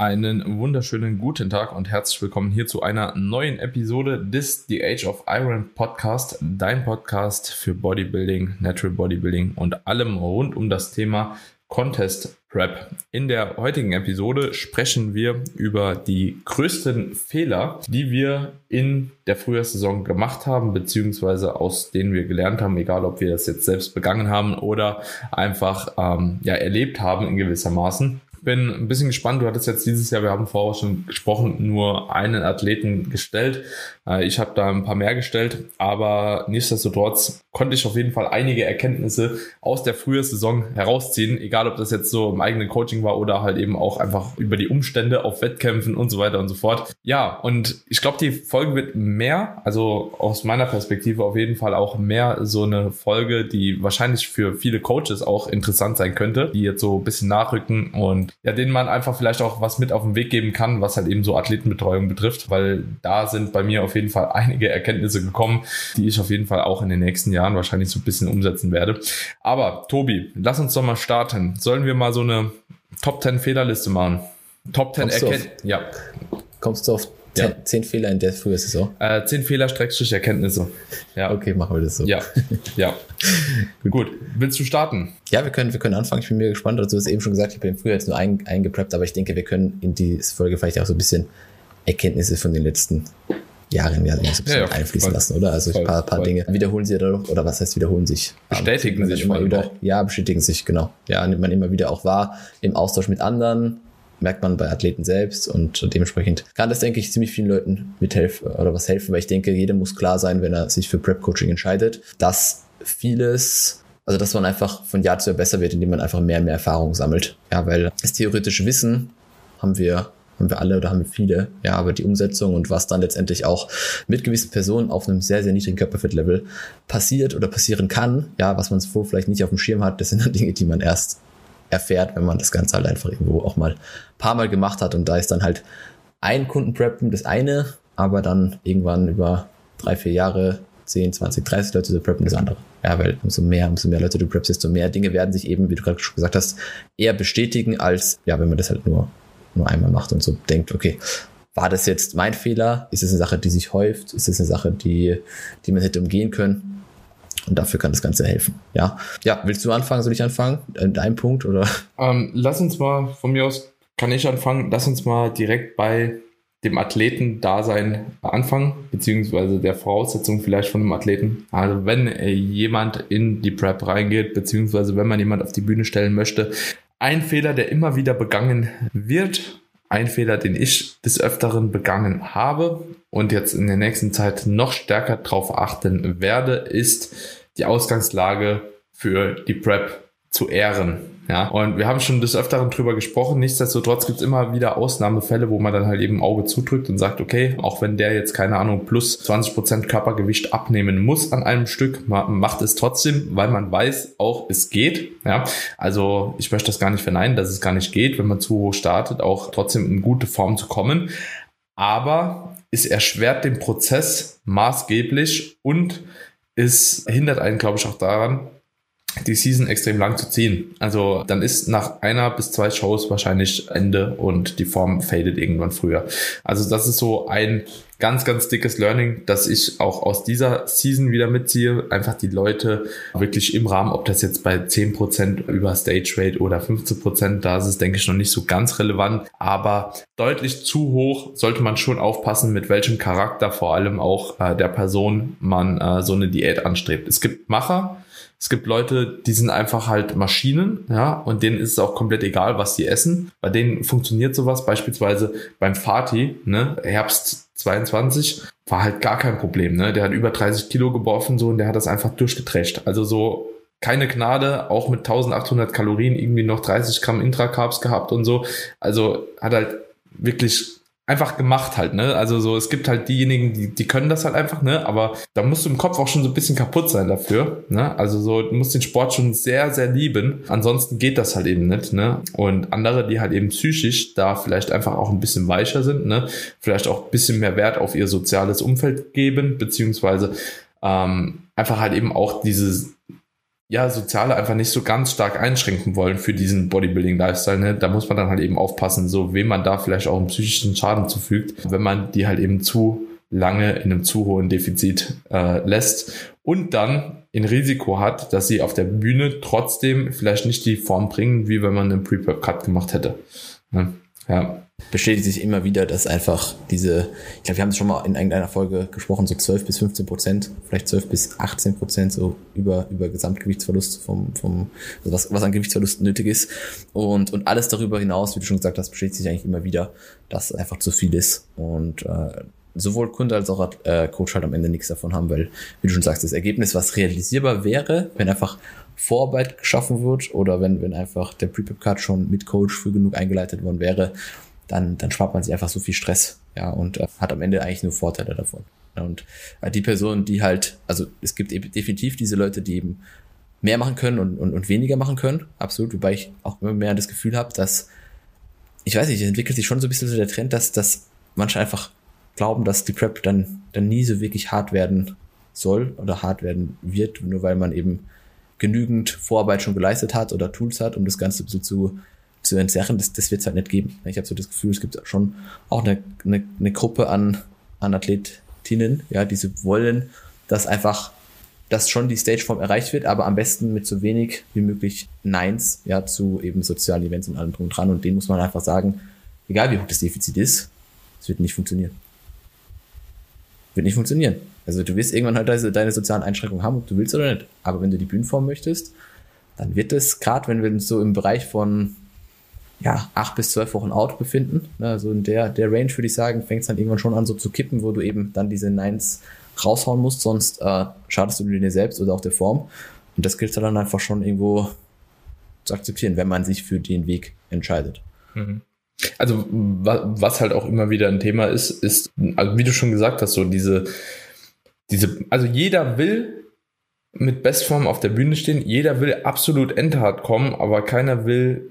Einen wunderschönen guten Tag und herzlich willkommen hier zu einer neuen Episode des The Age of Iron Podcast, dein Podcast für Bodybuilding, Natural Bodybuilding und allem rund um das Thema Contest Prep. In der heutigen Episode sprechen wir über die größten Fehler, die wir in der Frühjahrssaison gemacht haben, beziehungsweise aus denen wir gelernt haben, egal ob wir das jetzt selbst begangen haben oder einfach ähm, ja, erlebt haben in gewissermaßen bin ein bisschen gespannt. Du hattest jetzt dieses Jahr, wir haben vorher schon gesprochen, nur einen Athleten gestellt. Äh, ich habe da ein paar mehr gestellt, aber nichtsdestotrotz konnte ich auf jeden Fall einige Erkenntnisse aus der Frühjahrssaison herausziehen, egal ob das jetzt so im eigenen Coaching war oder halt eben auch einfach über die Umstände auf Wettkämpfen und so weiter und so fort. Ja, und ich glaube, die Folge wird mehr, also aus meiner Perspektive auf jeden Fall auch mehr so eine Folge, die wahrscheinlich für viele Coaches auch interessant sein könnte, die jetzt so ein bisschen nachrücken und ja, denen man einfach vielleicht auch was mit auf den Weg geben kann, was halt eben so Athletenbetreuung betrifft, weil da sind bei mir auf jeden Fall einige Erkenntnisse gekommen, die ich auf jeden Fall auch in den nächsten Jahren wahrscheinlich so ein bisschen umsetzen werde. Aber Tobi, lass uns doch mal starten. Sollen wir mal so eine Top 10 Fehlerliste machen? Top 10 Erkenntnisse. Ja. Kommst du auf Zehn, ja. zehn Fehler in der Frühsaison? Äh, zehn Fehler, Streckstrich, Erkenntnisse. Ja. Okay, machen wir das so. Ja, ja. Gut. Gut. Willst du starten? Ja, wir können, wir können anfangen. Ich bin mir gespannt. Also, du hast eben schon gesagt, ich bin früher jetzt nur ein, eingepreppt, aber ich denke, wir können in die Folge vielleicht auch so ein bisschen Erkenntnisse von den letzten Jahren ja, so ein bisschen ja, ja, einfließen voll, lassen, oder? Also voll, ein paar, paar Dinge wiederholen sie dadurch, oder was heißt wideholen sich? Bestätigen sich immer wieder. Ja, bestätigen sich, genau. Ja, nimmt man immer wieder auch wahr im Austausch mit anderen, merkt man bei Athleten selbst und dementsprechend kann das, denke ich, ziemlich vielen Leuten mithelfen oder was helfen, weil ich denke, jedem muss klar sein, wenn er sich für Prep-Coaching entscheidet, dass vieles also, dass man einfach von Jahr zu Jahr besser wird, indem man einfach mehr und mehr Erfahrung sammelt. Ja, weil das theoretische Wissen haben wir, haben wir alle oder haben wir viele. Ja, aber die Umsetzung und was dann letztendlich auch mit gewissen Personen auf einem sehr, sehr niedrigen Körperfettlevel passiert oder passieren kann, ja, was man so vielleicht nicht auf dem Schirm hat, das sind dann Dinge, die man erst erfährt, wenn man das Ganze halt einfach irgendwo auch mal ein paar Mal gemacht hat. Und da ist dann halt ein Kundenpreppen das eine, aber dann irgendwann über drei, vier Jahre 10, 20, 30 Leute zu preppen das andere. Ja, weil umso mehr, umso mehr Leute du preppst, desto mehr Dinge werden sich eben, wie du gerade schon gesagt hast, eher bestätigen, als ja, wenn man das halt nur, nur einmal macht und so denkt, okay, war das jetzt mein Fehler? Ist es eine Sache, die sich häuft? Ist es eine Sache, die, die man hätte umgehen können? Und dafür kann das Ganze helfen. Ja, ja willst du anfangen? Soll ich anfangen? Dein Punkt oder? Ähm, lass uns mal von mir aus, kann ich anfangen? Lass uns mal direkt bei dem Athleten-Dasein anfangen, beziehungsweise der Voraussetzung vielleicht von einem Athleten. Also wenn jemand in die Prep reingeht, beziehungsweise wenn man jemand auf die Bühne stellen möchte, ein Fehler, der immer wieder begangen wird, ein Fehler, den ich des Öfteren begangen habe und jetzt in der nächsten Zeit noch stärker darauf achten werde, ist die Ausgangslage für die Prep zu ehren. Ja, und wir haben schon des Öfteren drüber gesprochen. Nichtsdestotrotz gibt es immer wieder Ausnahmefälle, wo man dann halt eben Auge zudrückt und sagt, okay, auch wenn der jetzt, keine Ahnung, plus 20 Prozent Körpergewicht abnehmen muss an einem Stück, man macht es trotzdem, weil man weiß, auch es geht. Ja, also ich möchte das gar nicht verneinen, dass es gar nicht geht, wenn man zu hoch startet, auch trotzdem in gute Form zu kommen. Aber es erschwert den Prozess maßgeblich und es hindert einen, glaube ich, auch daran, die Season extrem lang zu ziehen. Also dann ist nach einer bis zwei Shows wahrscheinlich Ende und die Form fadet irgendwann früher. Also das ist so ein ganz, ganz dickes Learning, dass ich auch aus dieser Season wieder mitziehe. Einfach die Leute wirklich im Rahmen, ob das jetzt bei 10% über Stage Rate oder 15%, da ist es, denke ich, noch nicht so ganz relevant. Aber deutlich zu hoch sollte man schon aufpassen, mit welchem Charakter vor allem auch äh, der Person man äh, so eine Diät anstrebt. Es gibt Macher, es gibt Leute, die sind einfach halt Maschinen, ja, und denen ist es auch komplett egal, was sie essen. Bei denen funktioniert sowas, beispielsweise beim Fatih, ne, Herbst 22, war halt gar kein Problem, ne. Der hat über 30 Kilo geworfen, so, und der hat das einfach durchgetrescht. Also so, keine Gnade, auch mit 1800 Kalorien irgendwie noch 30 Gramm Intracarbs gehabt und so. Also hat halt wirklich einfach gemacht halt, ne? Also so, es gibt halt diejenigen, die, die können das halt einfach, ne? Aber da musst du im Kopf auch schon so ein bisschen kaputt sein dafür, ne? Also so, du musst den Sport schon sehr, sehr lieben. Ansonsten geht das halt eben nicht, ne? Und andere, die halt eben psychisch da vielleicht einfach auch ein bisschen weicher sind, ne? Vielleicht auch ein bisschen mehr Wert auf ihr soziales Umfeld geben, beziehungsweise ähm, einfach halt eben auch dieses ja, Soziale einfach nicht so ganz stark einschränken wollen für diesen Bodybuilding-Lifestyle. Ne? Da muss man dann halt eben aufpassen, so wem man da vielleicht auch einen psychischen Schaden zufügt, wenn man die halt eben zu lange in einem zu hohen Defizit äh, lässt und dann in Risiko hat, dass sie auf der Bühne trotzdem vielleicht nicht die Form bringen, wie wenn man einen Pre-Prep-Cut gemacht hätte. Ne? Ja. Bestätigt sich immer wieder, dass einfach diese, ich glaube, wir haben es schon mal in irgendeiner Folge gesprochen, so 12 bis 15 Prozent, vielleicht 12 bis 18 Prozent so über, über Gesamtgewichtsverlust vom, vom, also was, was an Gewichtsverlust nötig ist. Und, und alles darüber hinaus, wie du schon gesagt hast, bestätigt sich eigentlich immer wieder, dass einfach zu viel ist. Und äh, sowohl Kunde als auch äh, Coach halt am Ende nichts davon haben, weil, wie du schon sagst, das Ergebnis, was realisierbar wäre, wenn einfach Vorarbeit geschaffen wird oder wenn, wenn einfach der Pre-Pip-Card schon mit Coach früh genug eingeleitet worden wäre, dann, dann spart man sich einfach so viel Stress, ja, und äh, hat am Ende eigentlich nur Vorteile davon. Und äh, die Person, die halt, also es gibt definitiv diese Leute, die eben mehr machen können und, und, und weniger machen können, absolut, wobei ich auch immer mehr das Gefühl habe, dass, ich weiß nicht, entwickelt sich schon so ein bisschen so der Trend, dass, dass manche einfach glauben, dass die Prep dann, dann nie so wirklich hart werden soll oder hart werden wird, nur weil man eben genügend Vorarbeit schon geleistet hat oder Tools hat, um das Ganze so zu, zu entzerren, das, das wird es halt nicht geben. Ich habe so das Gefühl, es gibt schon auch eine, eine, eine Gruppe an, an Athletinnen, ja, die so wollen, dass einfach dass schon die Stageform erreicht wird, aber am besten mit so wenig wie möglich Neins, ja, zu eben sozialen Events und allem drum und dran. Und denen muss man einfach sagen, egal wie hoch das Defizit ist, es wird nicht funktionieren. Wird nicht funktionieren. Also du wirst irgendwann halt deine, deine sozialen Einschränkungen haben, ob du willst oder nicht. Aber wenn du die Bühnenform möchtest, dann wird es, gerade wenn wir uns so im Bereich von ja, acht bis zwölf Wochen out befinden, ne, also in der, der Range würde ich sagen, fängt es dann irgendwann schon an so zu kippen, wo du eben dann diese Nines raushauen musst, sonst äh, schadest du dir selbst oder auch der Form. Und das gilt dann einfach schon irgendwo zu akzeptieren, wenn man sich für den Weg entscheidet. Mhm. Also was halt auch immer wieder ein Thema ist, ist, also wie du schon gesagt hast, so diese diese, also jeder will mit Bestform auf der Bühne stehen, jeder will absolut endhart kommen, aber keiner will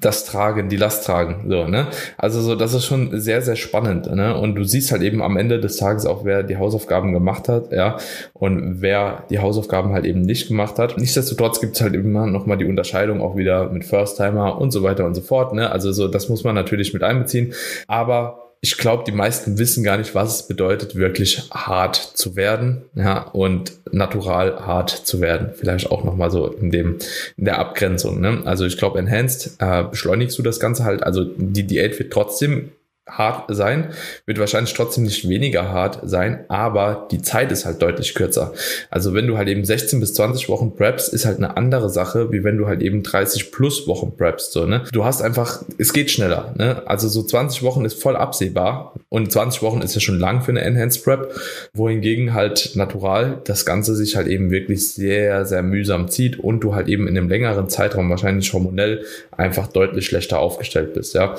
das tragen, die Last tragen, so, ne? Also so, das ist schon sehr, sehr spannend, ne? Und du siehst halt eben am Ende des Tages auch, wer die Hausaufgaben gemacht hat, ja, und wer die Hausaufgaben halt eben nicht gemacht hat. Nichtsdestotrotz gibt es halt immer nochmal die Unterscheidung auch wieder mit First-Timer und so weiter und so fort, ne? Also so, das muss man natürlich mit einbeziehen, aber ich glaube, die meisten wissen gar nicht, was es bedeutet, wirklich hart zu werden, ja, und natural hart zu werden. Vielleicht auch nochmal so in dem, in der Abgrenzung, ne? Also ich glaube, enhanced äh, beschleunigst du das Ganze halt, also die Diät wird trotzdem hart sein, wird wahrscheinlich trotzdem nicht weniger hart sein, aber die Zeit ist halt deutlich kürzer. Also wenn du halt eben 16 bis 20 Wochen preps, ist halt eine andere Sache, wie wenn du halt eben 30 plus Wochen preps, so, ne? Du hast einfach, es geht schneller, ne? Also so 20 Wochen ist voll absehbar und 20 Wochen ist ja schon lang für eine Enhanced Prep, wohingegen halt natural das Ganze sich halt eben wirklich sehr, sehr mühsam zieht und du halt eben in einem längeren Zeitraum wahrscheinlich hormonell einfach deutlich schlechter aufgestellt bist, ja.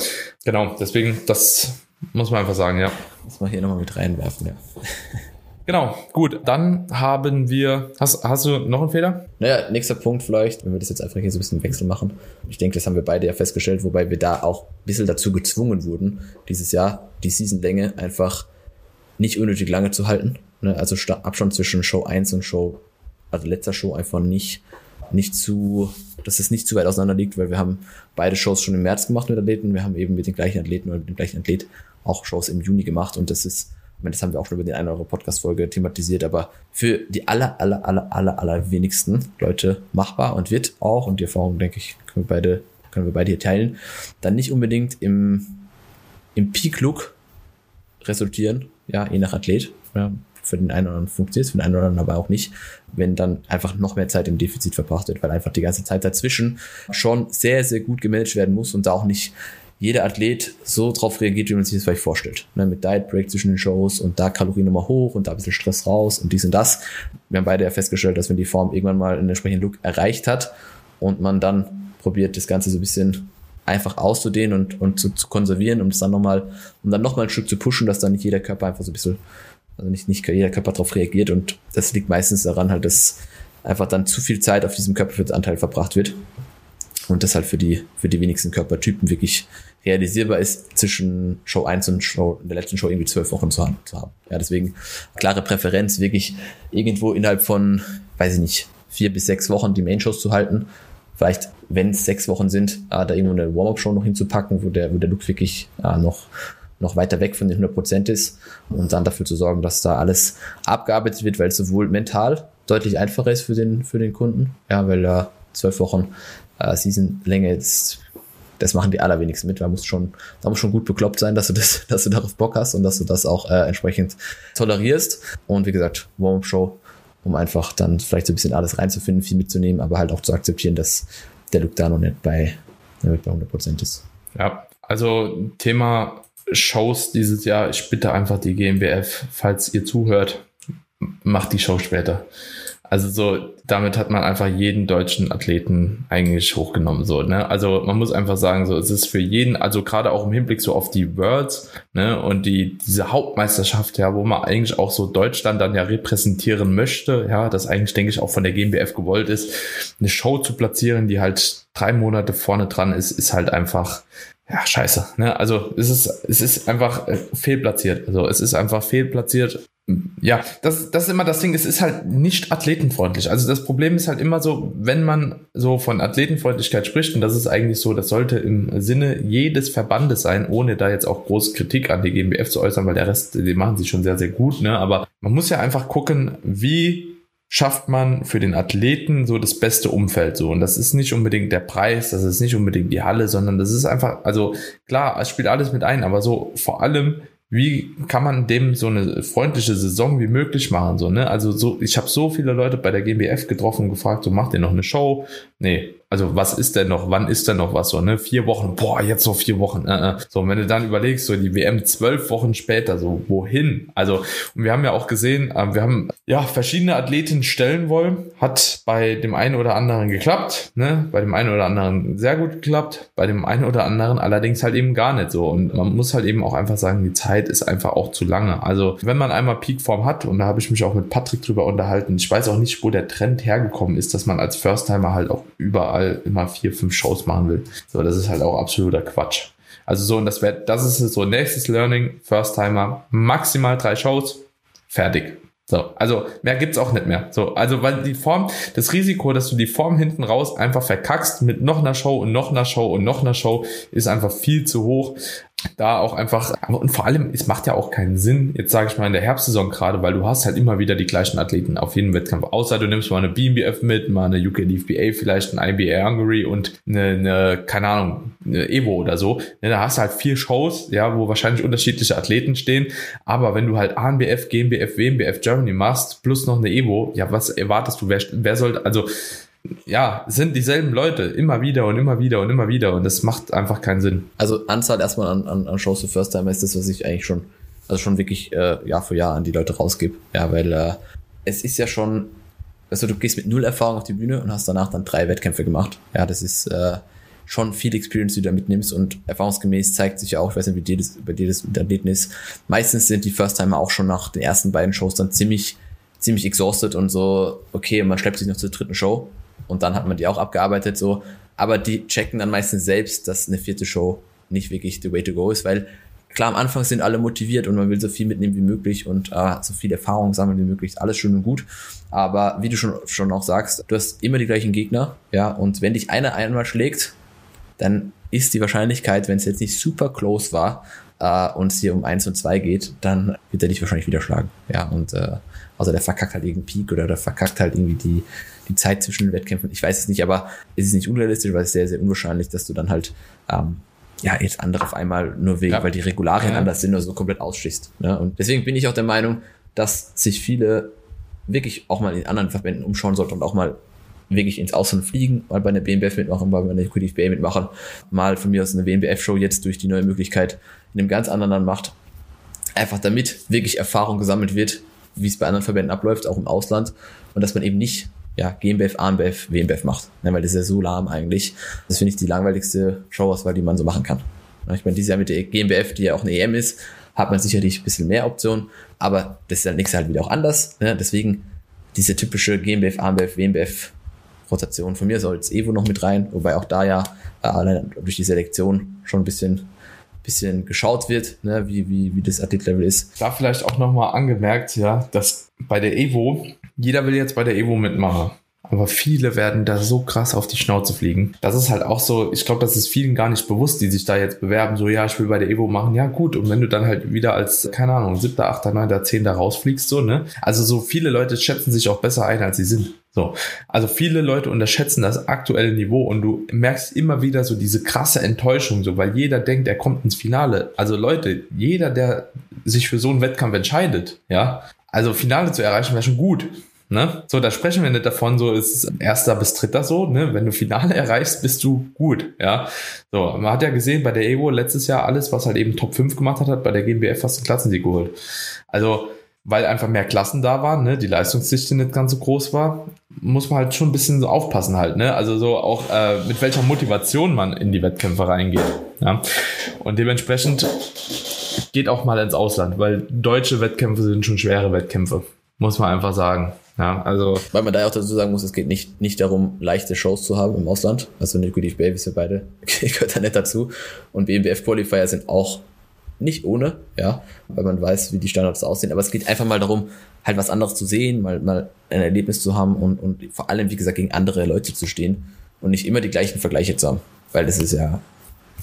Genau, deswegen, das muss man einfach sagen, ja. Muss man hier nochmal mit reinwerfen, ja. Genau, gut, dann haben wir. Hast, hast du noch einen Fehler? Naja, nächster Punkt vielleicht, wenn wir das jetzt einfach hier so ein bisschen Wechsel machen. Ich denke, das haben wir beide ja festgestellt, wobei wir da auch ein bisschen dazu gezwungen wurden, dieses Jahr die Seasonlänge einfach nicht unnötig lange zu halten. Ne? Also Abstand zwischen Show 1 und Show, also letzter Show einfach nicht nicht zu, dass es nicht zu weit auseinander liegt, weil wir haben beide Shows schon im März gemacht mit Athleten. Wir haben eben mit den gleichen Athleten oder mit dem gleichen Athlet auch Shows im Juni gemacht und das ist, ich meine, das haben wir auch schon über die eine oder andere Podcast-Folge thematisiert, aber für die aller, aller, aller, aller, aller wenigsten Leute machbar und wird auch, und die Erfahrung, denke ich, können wir beide, können wir beide hier teilen, dann nicht unbedingt im, im Peak-Look resultieren, ja, je nach Athlet. Ja, für den einen oder anderen funktioniert es, für den einen oder anderen aber auch nicht, wenn dann einfach noch mehr Zeit im Defizit verbracht wird, weil einfach die ganze Zeit dazwischen schon sehr, sehr gut gemanagt werden muss und da auch nicht jeder Athlet so drauf reagiert, wie man sich das vielleicht vorstellt. Ne, mit Diet Break zwischen den Shows und da Kalorien nochmal hoch und da ein bisschen Stress raus und dies und das. Wir haben beide ja festgestellt, dass wenn die Form irgendwann mal einen entsprechenden Look erreicht hat und man dann probiert, das Ganze so ein bisschen einfach auszudehnen und, und zu, zu konservieren, um es dann nochmal, um dann nochmal ein Stück zu pushen, dass dann nicht jeder Körper einfach so ein bisschen also nicht, nicht jeder Körper darauf reagiert und das liegt meistens daran halt, dass einfach dann zu viel Zeit auf diesem Körperfettanteil verbracht wird und das halt für die, für die wenigsten Körpertypen wirklich realisierbar ist, zwischen Show 1 und Show, in der letzten Show irgendwie zwölf Wochen zu haben, zu haben. Ja, deswegen klare Präferenz, wirklich irgendwo innerhalb von, weiß ich nicht, vier bis sechs Wochen die Main-Shows zu halten. Vielleicht, wenn es sechs Wochen sind, äh, da irgendwo eine Warm-Up-Show noch hinzupacken, wo der, wo der Look wirklich äh, noch, noch weiter weg von den 100% ist und dann dafür zu sorgen, dass da alles abgearbeitet wird, weil es sowohl mental deutlich einfacher ist für den, für den Kunden, ja, weil äh, zwölf Wochen äh, Season-Länge das machen die allerwenigsten mit. Da muss schon, da muss schon gut bekloppt sein, dass du das, dass du darauf Bock hast und dass du das auch äh, entsprechend tolerierst. Und wie gesagt, Warm-up-Show, um einfach dann vielleicht so ein bisschen alles reinzufinden, viel mitzunehmen, aber halt auch zu akzeptieren, dass der Look da noch nicht bei, nicht bei 100% ist. Ja, also Thema Shows dieses Jahr. Ich bitte einfach die GmbF, falls ihr zuhört, macht die Show später. Also so, damit hat man einfach jeden deutschen Athleten eigentlich hochgenommen. So, ne? Also man muss einfach sagen, so, es ist für jeden, also gerade auch im Hinblick so auf die Worlds, ne, und die, diese Hauptmeisterschaft, ja, wo man eigentlich auch so Deutschland dann ja repräsentieren möchte, ja, das eigentlich, denke ich, auch von der GmbF gewollt ist, eine Show zu platzieren, die halt drei Monate vorne dran ist, ist halt einfach, ja, scheiße. Ne? Also es ist, es ist einfach äh, fehlplatziert. Also es ist einfach fehlplatziert ja, das, das ist immer das Ding, es ist halt nicht athletenfreundlich. Also das Problem ist halt immer so, wenn man so von Athletenfreundlichkeit spricht, und das ist eigentlich so, das sollte im Sinne jedes Verbandes sein, ohne da jetzt auch große Kritik an die GmbF zu äußern, weil der Rest, die machen sich schon sehr, sehr gut, ne? Aber man muss ja einfach gucken, wie schafft man für den Athleten so das beste Umfeld so. Und das ist nicht unbedingt der Preis, das ist nicht unbedingt die Halle, sondern das ist einfach, also klar, es spielt alles mit ein, aber so vor allem wie kann man dem so eine freundliche Saison wie möglich machen? So, ne? Also so, ich habe so viele Leute bei der GmbF getroffen und gefragt, so macht ihr noch eine Show? Nee, also was ist denn noch, wann ist denn noch was so, ne? Vier Wochen, boah, jetzt so vier Wochen. Äh, äh. So, und wenn du dann überlegst, so die WM zwölf Wochen später, so wohin? Also, und wir haben ja auch gesehen, äh, wir haben ja verschiedene Athletinnen stellen wollen. Hat bei dem einen oder anderen geklappt, ne? Bei dem einen oder anderen sehr gut geklappt, bei dem einen oder anderen allerdings halt eben gar nicht so. Und man muss halt eben auch einfach sagen, die Zeit ist einfach auch zu lange. Also, wenn man einmal Peakform hat, und da habe ich mich auch mit Patrick drüber unterhalten, ich weiß auch nicht, wo der Trend hergekommen ist, dass man als First-Timer halt auch überall überall immer vier, fünf Shows machen will. So, das ist halt auch absoluter Quatsch. Also so, und das wäre, das ist so nächstes Learning, First Timer, maximal drei Shows, fertig. So, also mehr gibt's auch nicht mehr. So, also weil die Form, das Risiko, dass du die Form hinten raus einfach verkackst mit noch einer Show und noch einer Show und noch einer Show, ist einfach viel zu hoch da auch einfach, und vor allem, es macht ja auch keinen Sinn, jetzt sage ich mal in der Herbstsaison gerade, weil du hast halt immer wieder die gleichen Athleten auf jedem Wettkampf, außer du nimmst mal eine BMBF mit, mal eine UK LFBA, vielleicht ein IBA Hungary und eine, eine, keine Ahnung, eine Evo oder so. Ja, da hast du halt vier Shows, ja, wo wahrscheinlich unterschiedliche Athleten stehen, aber wenn du halt ANBF, GmbF, WMBF Germany machst, plus noch eine Evo, ja, was erwartest du, wer, wer soll, also ja, sind dieselben Leute immer wieder und immer wieder und immer wieder und das macht einfach keinen Sinn. Also Anzahl erstmal an, an, an Shows für First Time ist das, was ich eigentlich schon, also schon wirklich äh, Jahr für Jahr an die Leute rausgebe. Ja, weil äh, es ist ja schon, also du gehst mit null Erfahrung auf die Bühne und hast danach dann drei Wettkämpfe gemacht. Ja, das ist äh, schon viel Experience, die du da mitnimmst und erfahrungsgemäß zeigt sich ja auch, ich weiß nicht, wie dir das, bei dir das mit Athleten ist, meistens sind die First Timer auch schon nach den ersten beiden Shows dann ziemlich ziemlich exhausted und so, okay, man schleppt sich noch zur dritten Show und dann hat man die auch abgearbeitet so. Aber die checken dann meistens selbst, dass eine vierte Show nicht wirklich the way to go ist, weil klar, am Anfang sind alle motiviert und man will so viel mitnehmen wie möglich und äh, so viel Erfahrung sammeln wie möglich. Alles schön und gut. Aber wie du schon, schon auch sagst, du hast immer die gleichen Gegner, ja, und wenn dich einer einmal schlägt, dann ist die Wahrscheinlichkeit, wenn es jetzt nicht super close war äh, und es hier um eins und zwei geht, dann wird er dich wahrscheinlich wieder schlagen. Ja, und äh, also der verkackt halt irgendeinen Peak oder der verkackt halt irgendwie die, die Zeit zwischen den Wettkämpfen. Ich weiß es nicht, aber es ist nicht unrealistisch, weil es ist sehr, sehr unwahrscheinlich, dass du dann halt ähm, ja, jetzt andere auf einmal nur wegen, ja. weil die Regularien ja. anders sind oder so komplett ausschließt. Ne? Und deswegen bin ich auch der Meinung, dass sich viele wirklich auch mal in anderen Verbänden umschauen sollten und auch mal wirklich ins Ausland fliegen, mal bei einer BMBF mitmachen, mal bei einer QDFBA mitmachen, mal von mir aus eine WMBF-Show jetzt durch die neue Möglichkeit in einem ganz anderen Land macht. Einfach damit wirklich Erfahrung gesammelt wird, wie es bei anderen Verbänden abläuft, auch im Ausland. Und dass man eben nicht ja, GmbF, AMBF, WMBF macht. Ja, weil das ist ja so lahm eigentlich. Das finde ich die langweiligste Showauswahl, die man so machen kann. Ich meine, dieses Jahr mit der GmbF, die ja auch eine EM ist, hat man sicherlich ein bisschen mehr Optionen, aber das ist dann nächstes Jahr halt wieder auch anders. Ne? Deswegen diese typische GmbF, AMBF, WMBF Rotation. Von mir soll es Evo noch mit rein, wobei auch da ja äh, durch die Selektion schon ein bisschen bisschen geschaut wird, ne, wie, wie, wie das Athlet-Level ist. Da vielleicht auch nochmal angemerkt, ja, dass bei der Evo, jeder will jetzt bei der Evo mitmachen. aber viele werden da so krass auf die Schnauze fliegen. Das ist halt auch so, ich glaube, das ist vielen gar nicht bewusst, die sich da jetzt bewerben, so ja, ich will bei der Evo machen, ja gut, und wenn du dann halt wieder als, keine Ahnung, siebter, achter, neunter, zehnter rausfliegst, so, ne? Also so viele Leute schätzen sich auch besser ein, als sie sind. So, also viele Leute unterschätzen das aktuelle Niveau und du merkst immer wieder so diese krasse Enttäuschung, so weil jeder denkt, er kommt ins Finale. Also Leute, jeder, der sich für so einen Wettkampf entscheidet, ja, also Finale zu erreichen wäre schon gut. Ne? So, da sprechen wir nicht davon, so ist erster bis dritter so, ne? Wenn du Finale erreichst, bist du gut, ja. So, man hat ja gesehen bei der Evo letztes Jahr alles, was halt eben Top 5 gemacht hat, hat bei der GmbF fast einen Klassensieg geholt. Also, weil einfach mehr Klassen da waren, ne, die Leistungsdichte nicht ganz so groß war, muss man halt schon ein bisschen so aufpassen halt, ne? Also so auch äh, mit welcher Motivation man in die Wettkämpfe reingeht. Ja? Und dementsprechend geht auch mal ins Ausland, weil deutsche Wettkämpfe sind schon schwere Wettkämpfe, muss man einfach sagen. Ja, also. Weil man da auch dazu sagen muss, es geht nicht, nicht darum, leichte Shows zu haben im Ausland. Also Nico die Babys sind beide, gehört da nicht dazu. Und BMBF Qualifier sind auch nicht ohne, ja, weil man weiß, wie die Standards aussehen. Aber es geht einfach mal darum, halt was anderes zu sehen, mal, mal ein Erlebnis zu haben und, und vor allem, wie gesagt, gegen andere Leute zu stehen und nicht immer die gleichen Vergleiche zu haben. Weil das ist ja,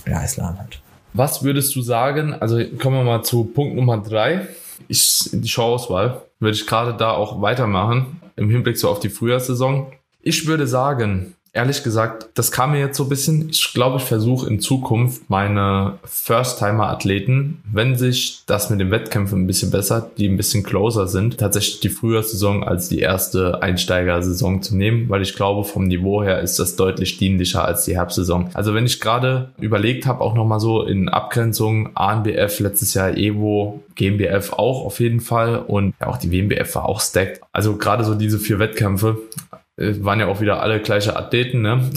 ja, Islam halt. Was würdest du sagen? Also kommen wir mal zu Punkt Nummer drei. Ich, die Showauswahl würde ich gerade da auch weitermachen im Hinblick so auf die Frühjahrssaison. Ich würde sagen, ehrlich gesagt, das kam mir jetzt so ein bisschen. Ich glaube, ich versuche in Zukunft meine First-Timer-Athleten, wenn sich das mit den Wettkämpfen ein bisschen bessert, die ein bisschen closer sind, tatsächlich die Frühjahrssaison als die erste Einsteigersaison zu nehmen, weil ich glaube, vom Niveau her ist das deutlich dienlicher als die Herbstsaison. Also wenn ich gerade überlegt habe, auch nochmal so in Abgrenzung ANBF letztes Jahr Evo, GmbF auch auf jeden Fall und auch die WMBF war auch stacked. Also gerade so diese vier Wettkämpfe waren ja auch wieder alle gleiche Athleten, ne?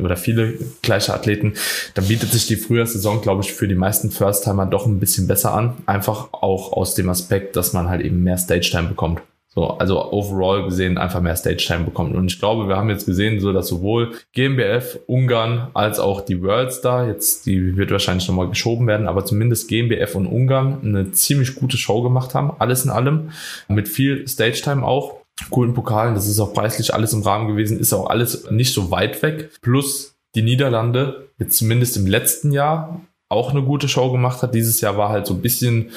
Oder viele gleiche Athleten. Dann bietet sich die Frühjahrssaison, glaube ich, für die meisten First-Timer doch ein bisschen besser an. Einfach auch aus dem Aspekt, dass man halt eben mehr Stage-Time bekommt. So, also overall gesehen einfach mehr Stage-Time bekommt. Und ich glaube, wir haben jetzt gesehen, so dass sowohl GmbF, Ungarn als auch die Worldstar, jetzt die wird wahrscheinlich nochmal geschoben werden, aber zumindest GmbF und Ungarn eine ziemlich gute Show gemacht haben, alles in allem, mit viel Stage-Time auch coolen Pokalen. Das ist auch preislich alles im Rahmen gewesen, ist auch alles nicht so weit weg. Plus die Niederlande, jetzt zumindest im letzten Jahr, auch eine gute Show gemacht hat. Dieses Jahr war halt so ein bisschen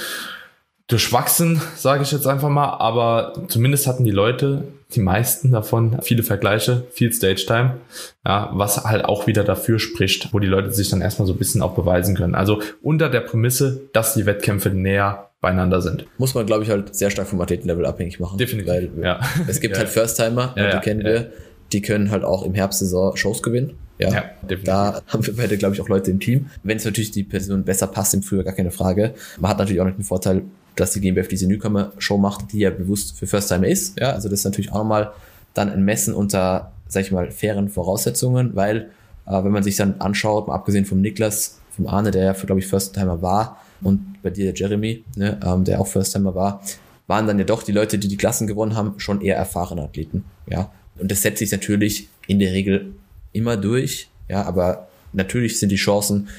durchwachsen, sage ich jetzt einfach mal. Aber zumindest hatten die Leute, die meisten davon, viele Vergleiche, viel Stage Time, ja, was halt auch wieder dafür spricht, wo die Leute sich dann erstmal so ein bisschen auch beweisen können. Also unter der Prämisse, dass die Wettkämpfe näher beieinander sind. Muss man, glaube ich, halt sehr stark vom Athletenlevel abhängig machen. Definitiv. Weil ja. es gibt ja. halt First-Timer, ja, die kennen wir, die können halt auch im Herbstsaison Shows gewinnen. Ja, ja definitiv. da haben wir beide, glaube ich, auch Leute im Team. Wenn es natürlich die Person besser passt im Frühjahr, gar keine Frage. Man hat natürlich auch nicht den Vorteil, dass die GmbF diese Newcomer-Show macht, die ja bewusst für First-Timer ist. Ja, also das ist natürlich auch nochmal dann ein Messen unter, sag ich mal, fairen Voraussetzungen, weil äh, wenn man sich dann anschaut, mal abgesehen vom Niklas, vom Arne, der ja, glaube ich, First-Timer war, und bei dir Jeremy, ne, ähm, der auch First-Timer war, waren dann ja doch die Leute, die die Klassen gewonnen haben, schon eher erfahrene Athleten. Ja, und das setzt sich natürlich in der Regel immer durch. Ja, aber natürlich sind die Chancen,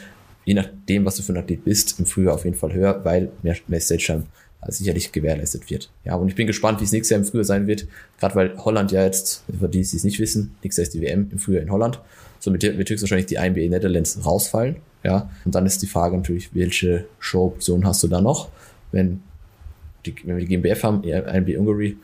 je nachdem, was du für ein Athlet bist, im Frühjahr auf jeden Fall höher, weil mehr, mehr Stage-Time sicherlich gewährleistet wird. Ja, und ich bin gespannt, wie es nächstes Jahr im Frühjahr sein wird, gerade weil Holland ja jetzt, für die, die es nicht wissen, nächstes Jahr ist die WM im Frühjahr in Holland. Somit wird höchstwahrscheinlich die INBA Netherlands rausfallen. Ja, und dann ist die Frage natürlich, welche Show-Option hast du da noch? Wenn, die, wenn wir die GmbF haben, INBA Hungary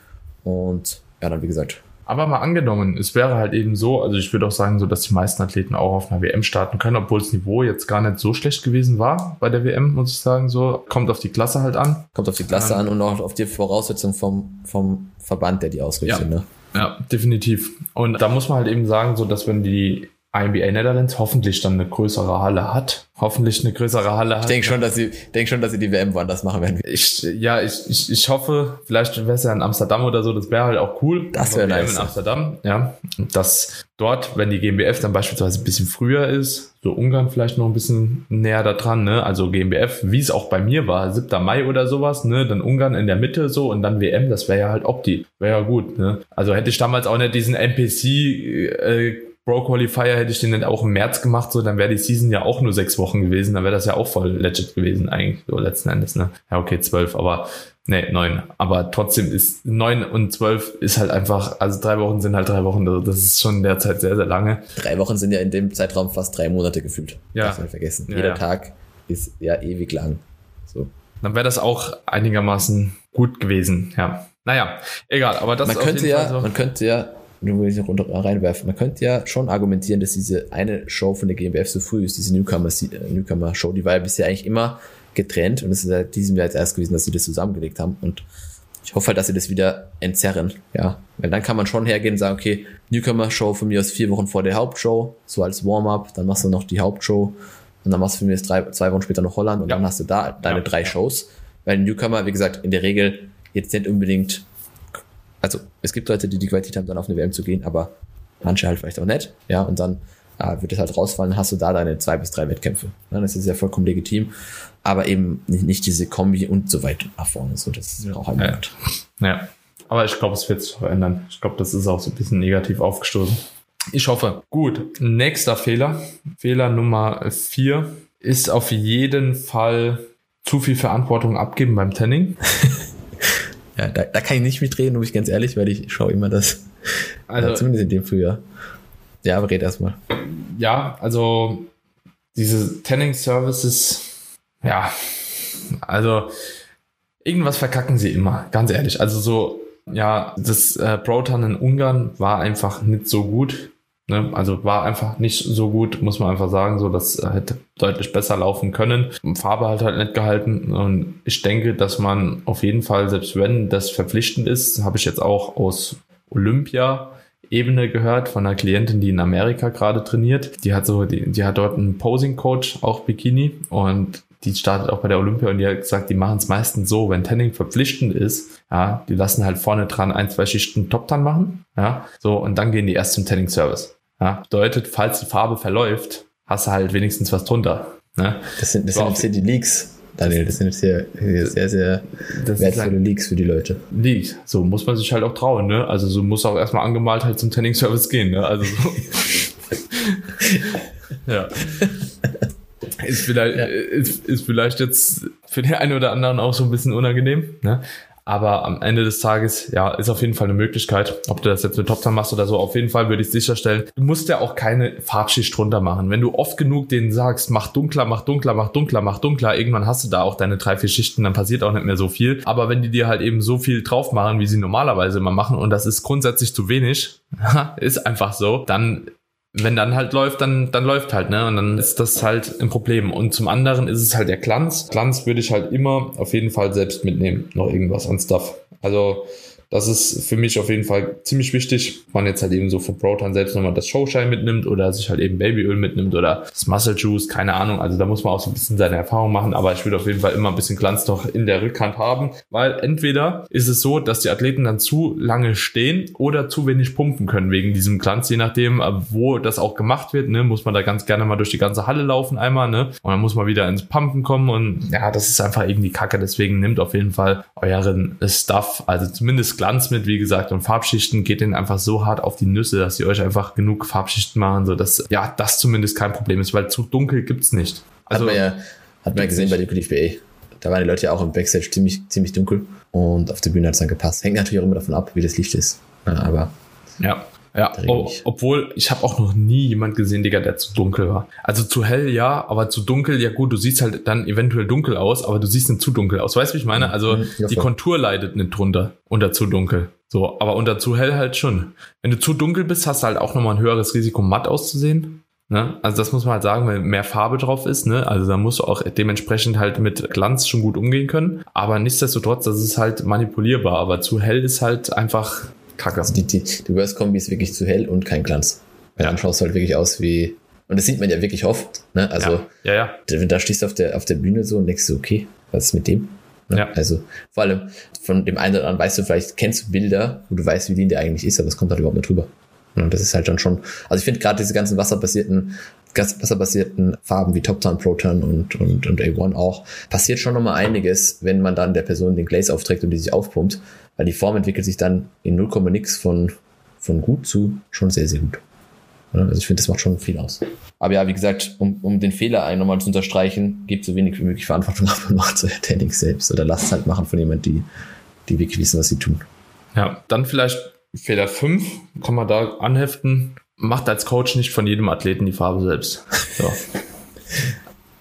und ja, dann wie gesagt, aber mal angenommen, es wäre halt eben so, also ich würde auch sagen, so dass die meisten Athleten auch auf einer WM starten können, obwohl das Niveau jetzt gar nicht so schlecht gewesen war bei der WM, muss ich sagen. So kommt auf die Klasse halt an. Kommt auf die Klasse ähm, an und auch auf die Voraussetzungen vom, vom Verband, der die ausrichtet. Ja, ne? ja, definitiv. Und da muss man halt eben sagen, so dass wenn die INBA Netherlands hoffentlich dann eine größere Halle hat. Hoffentlich eine größere Halle hat. Ich denke schon, dass sie, denk schon, dass sie die WM woanders machen werden. Ich, ja, ich, ich, ich hoffe, vielleicht wäre es ja in Amsterdam oder so, das wäre halt auch cool. Das wäre nice. in Amsterdam, ja. Dass dort, wenn die GmbF dann beispielsweise ein bisschen früher ist, so Ungarn vielleicht noch ein bisschen näher da dran, ne? Also GmbF, wie es auch bei mir war, 7. Mai oder sowas, ne? Dann Ungarn in der Mitte so und dann WM, das wäre ja halt opti. Wäre ja gut, ne? Also hätte ich damals auch nicht diesen NPC, äh, Pro Qualifier hätte ich den dann auch im März gemacht, so, dann wäre die Season ja auch nur sechs Wochen gewesen, dann wäre das ja auch voll legit gewesen, eigentlich, so letzten Endes, ne? Ja, okay, zwölf, aber, nee, neun. Aber trotzdem ist neun und zwölf ist halt einfach, also drei Wochen sind halt drei Wochen, also das ist schon derzeit sehr, sehr lange. Drei Wochen sind ja in dem Zeitraum fast drei Monate gefühlt. Ja. Darf man vergessen. Ja, Jeder ja. Tag ist ja ewig lang. So. Dann wäre das auch einigermaßen gut gewesen, ja. Naja, egal, aber das man ist könnte ja, so. man könnte ja, nur will ich noch reinwerfen, man könnte ja schon argumentieren, dass diese eine Show von der GmbF so früh ist, diese Newcomer, äh, Newcomer die war ja bisher eigentlich immer getrennt und es ist ja diesem Jahr jetzt erst gewesen, dass sie das zusammengelegt haben. Und ich hoffe halt, dass sie das wieder entzerren, ja, weil dann kann man schon hergehen und sagen, okay, Newcomer Show von mir aus vier Wochen vor der Hauptshow, so als Warm-up, dann machst du noch die Hauptshow und dann machst du von mir aus drei, zwei Wochen später noch Holland und Ja. dann hast du da deine Ja. drei Shows, weil Newcomer, wie gesagt, in der Regel jetzt nicht unbedingt also es gibt Leute, die die Qualität haben, dann auf eine WM zu gehen, aber manche halt vielleicht auch nicht. Ja, und dann äh, wird es halt rausfallen, hast du da deine zwei bis drei Wettkämpfe. Ja, das ist ja vollkommen legitim, aber eben nicht, nicht diese Kombi und so weit nach vorne. So, das ist auch ein Ja. Punkt. Ja, aber ich glaube, es wird sich verändern. Ich glaube, das ist auch so ein bisschen negativ aufgestoßen. Ich hoffe. Gut, nächster Fehler. Fehler Nummer vier ist auf jeden Fall zu viel Verantwortung abgeben beim Tanning. Ja, da, da kann ich nicht mitreden, muss ich ganz ehrlich, weil ich schaue immer das, Also- ja, zumindest in dem Frühjahr. Ja, aber red erstmal. Ja, also diese Tanning Services, ja, also irgendwas verkacken sie immer, ganz ehrlich. Also so, ja, das äh, Proton in Ungarn war einfach nicht so gut. Ne? Also war einfach nicht so gut, muss man einfach sagen. So, das hätte deutlich besser laufen können. Farbe hat halt nicht gehalten. Und ich denke, dass man auf jeden Fall, selbst wenn das verpflichtend ist, habe ich jetzt auch aus Olympia Ebene gehört von einer Klientin, die in Amerika gerade trainiert. Die hat so, die, die hat dort einen Posing Coach, auch Bikini und die startet auch bei der Olympia und die hat gesagt, die machen es meistens so, wenn Tanning verpflichtend ist, ja, die lassen halt vorne dran ein, zwei Schichten Top Tan machen, ja, so und dann gehen die erst zum Tanning Service. Ja, bedeutet, falls die Farbe verläuft, hast du halt wenigstens was drunter. Ne? Das sind, das sind jetzt hier die Leaks, Daniel. Das sind jetzt hier, hier sehr, sehr wertvolle ein- Leaks für die Leute. liegt. So muss man sich halt auch trauen, ne? Also so muss auch erstmal angemalt halt zum Tanning Service gehen, ne? Also so. ja. Ist vielleicht, ist, ist vielleicht jetzt für den einen oder anderen auch so ein bisschen unangenehm, ne? Aber am Ende des Tages, ja, ist auf jeden Fall eine Möglichkeit. Ob du das jetzt mit Top Tan machst oder so, auf jeden Fall würde ich sicherstellen. Du musst ja auch keine Farbschicht drunter machen. Wenn du oft genug denen sagst, mach dunkler, mach dunkler, mach dunkler, mach dunkler, irgendwann hast du da auch deine drei, vier Schichten, dann passiert auch nicht mehr so viel. Aber wenn die dir halt eben so viel drauf machen, wie sie normalerweise immer machen, und das ist grundsätzlich zu wenig, ist einfach so, dann wenn dann halt läuft, dann, dann läuft halt, ne? Und dann ist das halt ein Problem. Und zum anderen ist es halt der Glanz. Glanz würde ich halt immer auf jeden Fall selbst mitnehmen, noch irgendwas an Stuff. Also, das ist für mich auf jeden Fall ziemlich wichtig. Man jetzt halt eben so von Proton selbst nochmal das Showshine mitnimmt oder sich halt eben Babyöl mitnimmt oder das Muscle Juice, keine Ahnung. Also da muss man auch so ein bisschen seine Erfahrung machen, aber ich würde auf jeden Fall immer ein bisschen Glanz noch in der Rückhand haben, weil entweder ist es so, dass die Athleten dann zu lange stehen oder zu wenig pumpen können wegen diesem Glanz, je nachdem, äh, wo das auch gemacht wird, ne, muss man da ganz gerne mal durch die ganze Halle laufen einmal, ne, und dann muss man wieder ins Pumpen kommen und ja, das ist einfach irgendwie kacke, deswegen nehmt auf jeden Fall euren Stuff, also zumindest Glanz mit, wie gesagt, und Farbschichten geht denen einfach so hart auf die Nüsse, dass sie euch einfach genug Farbschichten machen, so dass, ja, das zumindest kein Problem ist, weil zu dunkel gibt's nicht. Hat Also, man ja, hat man ja gesehen bei der QDFBA. Da waren die Leute ja auch im Backstage ziemlich, ziemlich dunkel und auf der Bühne hat es dann gepasst. Hängt natürlich auch immer davon ab, wie das Licht ist. Ja, aber Ja. Ja, Der o- nicht. obwohl ich habe auch noch nie jemand gesehen, Digga, der zu dunkel war. Also zu hell ja, aber zu dunkel, ja gut, du siehst halt dann eventuell dunkel aus, aber du siehst nicht zu dunkel aus. Weißt du, wie ich meine? Also Mhm, die voll. Kontur leidet nicht drunter, unter zu dunkel. So, aber unter zu hell halt schon. Wenn du zu dunkel bist, hast du halt auch nochmal ein höheres Risiko, matt auszusehen. Ne? Also das muss man halt sagen, wenn mehr Farbe drauf ist, ne? Also da musst du auch dementsprechend halt mit Glanz schon gut umgehen können. Aber nichtsdestotrotz, das ist halt manipulierbar. Aber zu hell ist halt einfach Kacke. die, die, die Worst Kombi ist wirklich zu hell und kein Glanz. Weil Ja. dann schaust du halt wirklich aus wie, und das sieht man ja wirklich oft, ne? Also, ja, ja, ja. da, da stehst du auf der, auf der Bühne so und denkst du, okay, was ist mit dem? Ne? Ja. Also, vor allem von dem einen oder anderen weißt du vielleicht, kennst du Bilder, wo du weißt, wie die der eigentlich ist, aber es kommt halt überhaupt nicht drüber. Und das ist halt dann schon, also ich finde gerade diese ganzen wasserbasierten, wasserbasierten Farben wie Top Tan, Proton und, und, und A1 auch, passiert schon nochmal einiges, wenn man dann der Person den Glaze aufträgt und die sich aufpumpt, weil die Form entwickelt sich dann in 0, nix von, von gut zu schon sehr, sehr gut. Also ich finde, das macht schon viel aus. Aber ja, wie gesagt, um, um den Fehler nochmal zu unterstreichen, gebt so wenig wie möglich Verantwortung ab und macht euer Training selbst oder lasst es halt machen von jemand, die, die wirklich wissen, was sie tun. Ja, dann vielleicht Fehler 5, kann man da anheften. Macht als Coach nicht von jedem Athleten die Farbe selbst. So.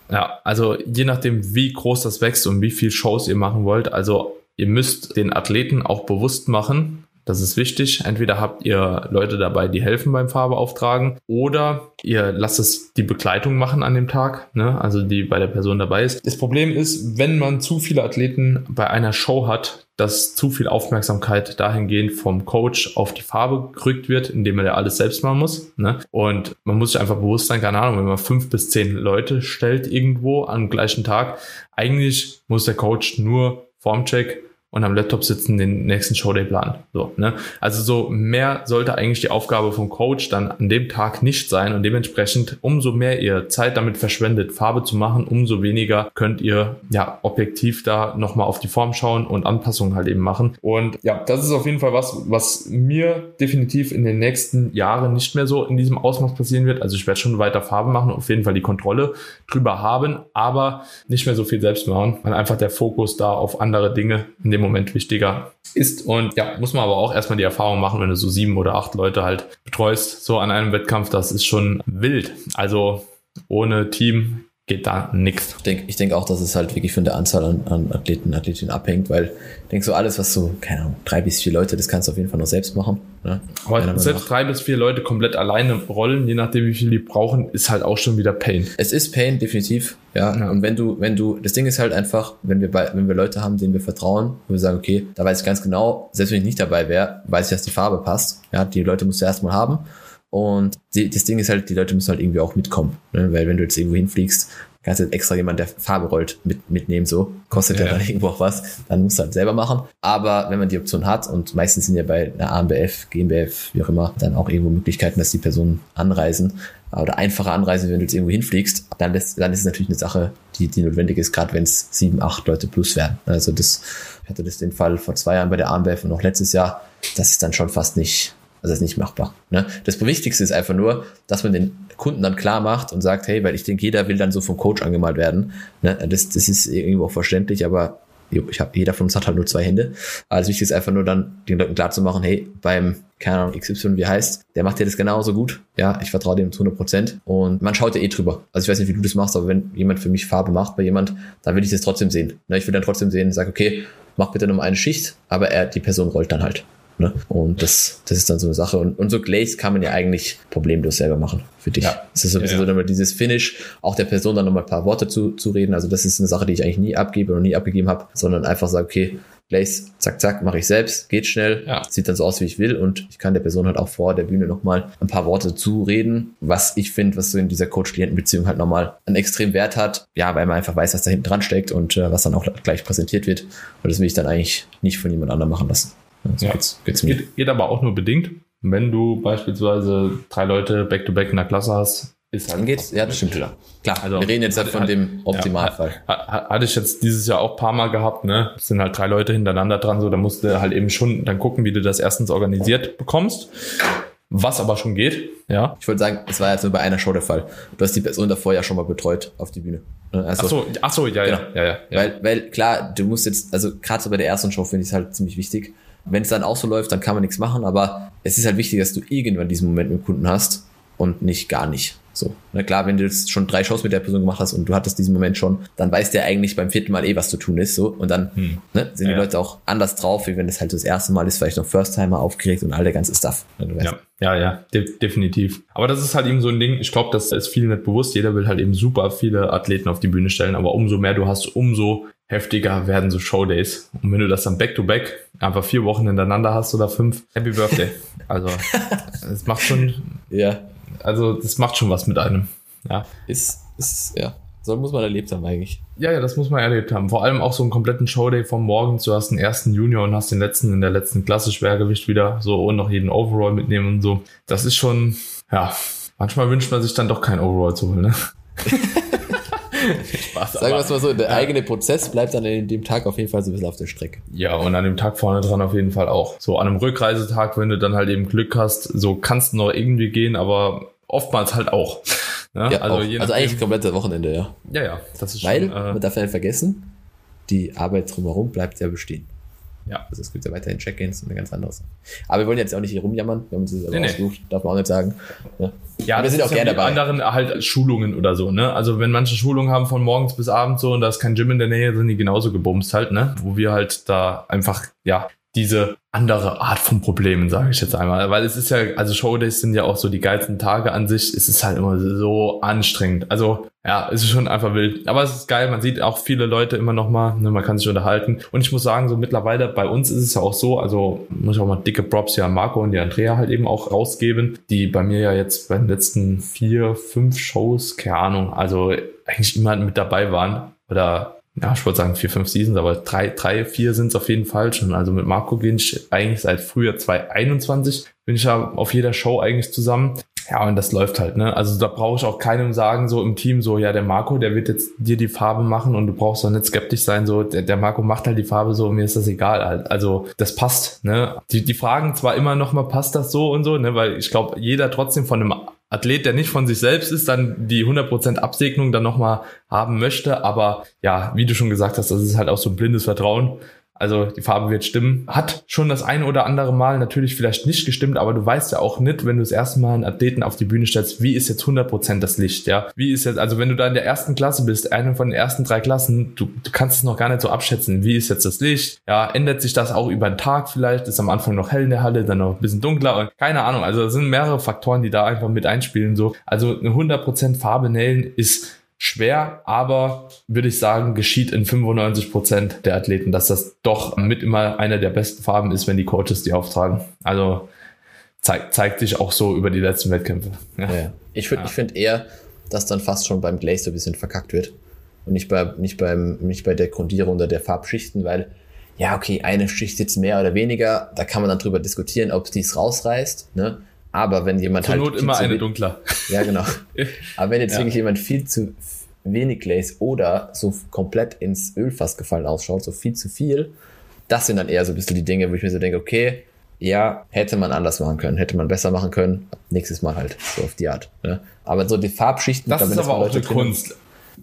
ja, also je nachdem, wie groß das wächst und wie viel Shows ihr machen wollt, also ihr müsst den Athleten auch bewusst machen, das ist wichtig. Entweder habt ihr Leute dabei, die helfen beim Farbeauftragen oder ihr lasst es die Begleitung machen an dem Tag, ne? also die bei der Person dabei ist. Das Problem ist, wenn man zu viele Athleten bei einer Show hat, dass zu viel Aufmerksamkeit dahingehend vom Coach auf die Farbe gerückt wird, indem er ja alles selbst machen muss. Ne? Und man muss sich einfach bewusst sein, keine Ahnung, wenn man fünf bis zehn Leute stellt irgendwo am gleichen Tag, eigentlich muss der Coach nur Formcheck und am Laptop sitzen, den nächsten Showday planen. So, ne? Also so mehr sollte eigentlich die Aufgabe vom Coach dann an dem Tag nicht sein und dementsprechend umso mehr ihr Zeit damit verschwendet, Farbe zu machen, umso weniger könnt ihr ja objektiv da nochmal auf die Form schauen und Anpassungen halt eben machen. Und ja, das ist auf jeden Fall was, was mir definitiv in den nächsten Jahren nicht mehr so in diesem Ausmaß passieren wird. Also ich werde schon weiter Farbe machen, auf jeden Fall die Kontrolle drüber haben, aber nicht mehr so viel selbst machen, weil einfach der Fokus da auf andere Dinge in dem Moment wichtiger ist. Und ja, muss man aber auch erstmal die Erfahrung machen, wenn du so sieben oder acht Leute halt betreust, so an einem Wettkampf, das ist schon wild. Also ohne Team geht da nichts. Ich denke ich denk auch, dass es halt wirklich von der Anzahl an, an Athleten, Athletinnen abhängt, weil ich denke so alles, was so, keine Ahnung, drei bis vier Leute, das kannst du auf jeden Fall noch selbst machen. Ne? Aber selbst drei bis vier Leute komplett alleine rollen, je nachdem wie viel die brauchen, ist halt auch schon wieder Pain. Es ist Pain, definitiv. Ja. ja. Und wenn du, wenn du, das Ding ist halt einfach, wenn wir bei, wenn wir Leute haben, denen wir vertrauen, wo wir sagen, okay, da weiß ich ganz genau, selbst wenn ich nicht dabei wäre, weiß ich, dass die Farbe passt. Ja, die Leute musst du erstmal haben. Und die, das Ding ist halt, die Leute müssen halt irgendwie auch mitkommen. Ne? Weil wenn du jetzt irgendwo hinfliegst, kannst du jetzt extra jemand, der Farbe rollt, mit, mitnehmen, so. Kostet ja, ja dann irgendwo auch was. Dann musst du halt selber machen. Aber wenn man die Option hat, und meistens sind ja bei einer AMBF, GmbF, wie auch immer, dann auch irgendwo Möglichkeiten, dass die Personen anreisen oder einfache anreisen, wenn du jetzt irgendwo hinfliegst, dann, lässt, dann ist es natürlich eine Sache, die, die notwendig ist, gerade wenn es sieben, acht Leute plus werden. Also das, ich hatte das den Fall vor zwei Jahren bei der AMBF und auch letztes Jahr. Das ist dann schon fast nicht, das ist nicht machbar. Ne? Das Wichtigste ist einfach nur, dass man den Kunden dann klar macht und sagt, hey, weil ich denke, jeder will dann so vom Coach angemalt werden. Ne? Das, das ist irgendwo auch verständlich, aber ich hab, jeder von uns hat halt nur zwei Hände. Aber das Wichtige ist einfach nur dann den Leuten klar zu machen, hey, beim, keine Ahnung, XY, wie heißt, der macht dir das genauso gut. Ja, ich vertraue dem zu 100 Prozent. Und man schaut ja eh drüber. Also ich weiß nicht, wie du das machst, aber wenn jemand für mich Farbe macht bei jemand, dann will ich das trotzdem sehen. Ne? Ich will dann trotzdem sehen, sag, okay, mach bitte nur eine Schicht, aber er, die Person rollt dann halt. Ne? Und das, das ist dann so eine Sache. Und, und so Glaze kann man ja eigentlich problemlos selber machen für dich. Ja. Das ist so ein bisschen ja, ja. so nochmal dieses Finish, auch der Person dann nochmal ein paar Worte zu, zu reden. Also das ist eine Sache, die ich eigentlich nie abgebe und nie abgegeben habe, sondern einfach sage, okay, Glaze, zack, zack, mache ich selbst, geht schnell, ja. sieht dann so aus, wie ich will und ich kann der Person halt auch vor der Bühne nochmal ein paar Worte zureden, was ich finde, was so in dieser Coach-Klienten-Beziehung halt nochmal einen extrem Wert hat, ja, weil man einfach weiß, was da hinten dran steckt und äh, was dann auch gleich präsentiert wird und das will ich dann eigentlich nicht von jemand anderem machen lassen. Ja. geht's, geht's mir. Geht, geht aber auch nur bedingt. Wenn du beispielsweise drei Leute back-to-back -back in der Klasse hast, ist halt. Dann geht's, ja, das stimmt. Klar. Klar, also, wir reden jetzt halt von hat, dem Optimalfall. Ja, hatte ich jetzt dieses Jahr auch paar Mal gehabt, ne? Es sind halt drei Leute hintereinander dran, so, da musst du halt eben schon dann gucken, wie du das erstens organisiert bekommst. Was aber schon geht, ja. Ich wollte sagen, es war jetzt nur bei einer Show der Fall. Du hast die Person davor ja schon mal betreut auf die Bühne. Also, ach so, ach so, ja, genau. ja, ja, ja, ja. Weil, weil klar, du musst jetzt, also gerade so bei der ersten Show finde ich es halt ziemlich wichtig wenn es dann auch so läuft, dann kann man nichts machen, aber es ist halt wichtig, dass du irgendwann diesen Moment mit dem Kunden hast und nicht gar nicht. So, na klar, wenn du jetzt schon drei Shows mit der Person gemacht hast und du hattest diesen Moment schon, dann weiß der eigentlich beim vierten Mal eh, was zu tun ist, so. Und dann hm. ne, sind ja, die Leute auch anders drauf, wie wenn es halt das erste Mal ist, vielleicht noch First-Timer aufgeregt und all der ganze Stuff. Ja, ja, ja, de definitiv. Aber das ist halt eben so ein Ding, ich glaube, das ist vielen nicht bewusst. Jeder will halt eben super viele Athleten auf die Bühne stellen, aber umso mehr du hast, umso heftiger werden so Showdays. Und wenn du das dann back-to-back -back einfach vier Wochen hintereinander hast oder fünf, Happy Birthday. Also, es macht schon, ja. Also, das macht schon was mit einem. Ja. Ist, ist, ja. So muss man erlebt haben eigentlich. Ja, ja, das muss man erlebt haben. Vor allem auch so einen kompletten Showday vom Morgen. Du hast den ersten Junior und hast den letzten in der letzten Klasse Schwergewicht wieder so und noch jeden Overall mitnehmen und so. Das ist schon, ja, manchmal wünscht man sich dann doch kein Overall zu holen, ne? Spaß. Sagen wir es mal so, der ja. eigene Prozess bleibt dann in dem Tag auf jeden Fall so ein bisschen auf der Strecke. Ja, und an dem Tag vorne dran auf jeden Fall auch. So an einem Rückreisetag, wenn du dann halt eben Glück hast, so kannst du noch irgendwie gehen, aber oftmals halt auch. Ja, ja also, also eigentlich komplette Wochenende, ja. Ja, ja, das ist Weil, schon, äh, man darf ja nicht vergessen, die Arbeit drumherum bleibt ja bestehen. Ja. Also es gibt ja weiterhin Check-ins und eine ganz andere Sache. Aber wir wollen jetzt auch nicht hier rumjammern, wir haben uns das nee, ausgesucht, darf man auch nicht sagen. Ja, ja wir sind auch gerne dabei. anderen halt Schulungen oder so, ne? Also wenn manche Schulungen haben von morgens bis abends so und da ist kein Gym in der Nähe, sind die genauso gebumst halt, ne? Wo wir halt da einfach, ja, diese andere Art von Problemen, sage ich jetzt einmal. Weil es ist ja, also Showdays sind ja auch so die geilsten Tage an sich. Es ist halt immer so anstrengend. Also ja, es ist schon einfach wild. Aber es ist geil. Man sieht auch viele Leute immer noch mal. Ne, man kann sich unterhalten. Und ich muss sagen, so mittlerweile bei uns ist es ja auch so. Also muss ich auch mal dicke Props hier an Marco und die Andrea halt eben auch rausgeben, die bei mir ja jetzt bei den letzten vier, fünf Shows, keine Ahnung, also eigentlich immer mit dabei waren oder ja, ich wollte sagen vier, fünf Seasons, aber drei, drei, vier sind es auf jeden Fall schon. Also mit Marco bin ich eigentlich seit Frühjahr 2021 bin ich ja auf jeder Show eigentlich zusammen. Ja, und das läuft halt, ne? Also da brauche ich auch keinem sagen, so im Team, so, ja, der Marco, der wird jetzt dir die Farbe machen und du brauchst doch nicht skeptisch sein, so, der, der Marco macht halt die Farbe so, mir ist das egal halt. Also das passt, ne? Die, die fragen zwar immer noch mal, passt das so und so, ne? Weil ich glaube, jeder trotzdem von einem Athlet, der nicht von sich selbst ist, dann die 100% Absegnung dann nochmal haben möchte. Aber ja, wie du schon gesagt hast, das ist halt auch so ein blindes Vertrauen. Also die Farbe wird stimmen. Hat schon das eine oder andere Mal natürlich vielleicht nicht gestimmt, aber du weißt ja auch nicht, wenn du das erste Mal einen Athleten auf die Bühne stellst, wie ist jetzt 100% das Licht, ja? Wie ist jetzt, also wenn du da in der ersten Klasse bist, eine von den ersten drei Klassen, du, du kannst es noch gar nicht so abschätzen, wie ist jetzt das Licht? Ja, ändert sich das auch über den Tag vielleicht? Ist am Anfang noch hell in der Halle, dann noch ein bisschen dunkler? Keine Ahnung, also es sind mehrere Faktoren, die da einfach mit einspielen, so. Also eine 100% Farbe nähen ist schwer, aber würde ich sagen, geschieht in 95 Prozent der Athleten, dass das doch mit immer einer der besten Farben ist, wenn die Coaches die auftragen. Also zeigt, zeigt sich auch so über die letzten Wettkämpfe. Ja. Ja. Ich finde ja. ich finde eher, dass dann fast schon beim Glaze so ein bisschen verkackt wird und nicht bei, nicht beim, nicht bei der Grundierung oder der Farbschichten, weil ja, okay, eine Schicht jetzt mehr oder weniger, da kann man dann drüber diskutieren, ob es dies rausreißt, ne? Aber wenn jemand Zur halt. Not immer eine dunkler. Ja, genau. Aber wenn jetzt ja. wirklich jemand viel zu wenig Glaze oder so komplett ins Ölfass gefallen ausschaut, so viel zu viel, das sind dann eher so ein bisschen die Dinge, wo ich mir so denke, okay, ja, hätte man anders machen können, hätte man besser machen können, nächstes Mal halt, so auf die Art. Ne? Aber so die Farbschichten, das ist aber auch eine Kunst.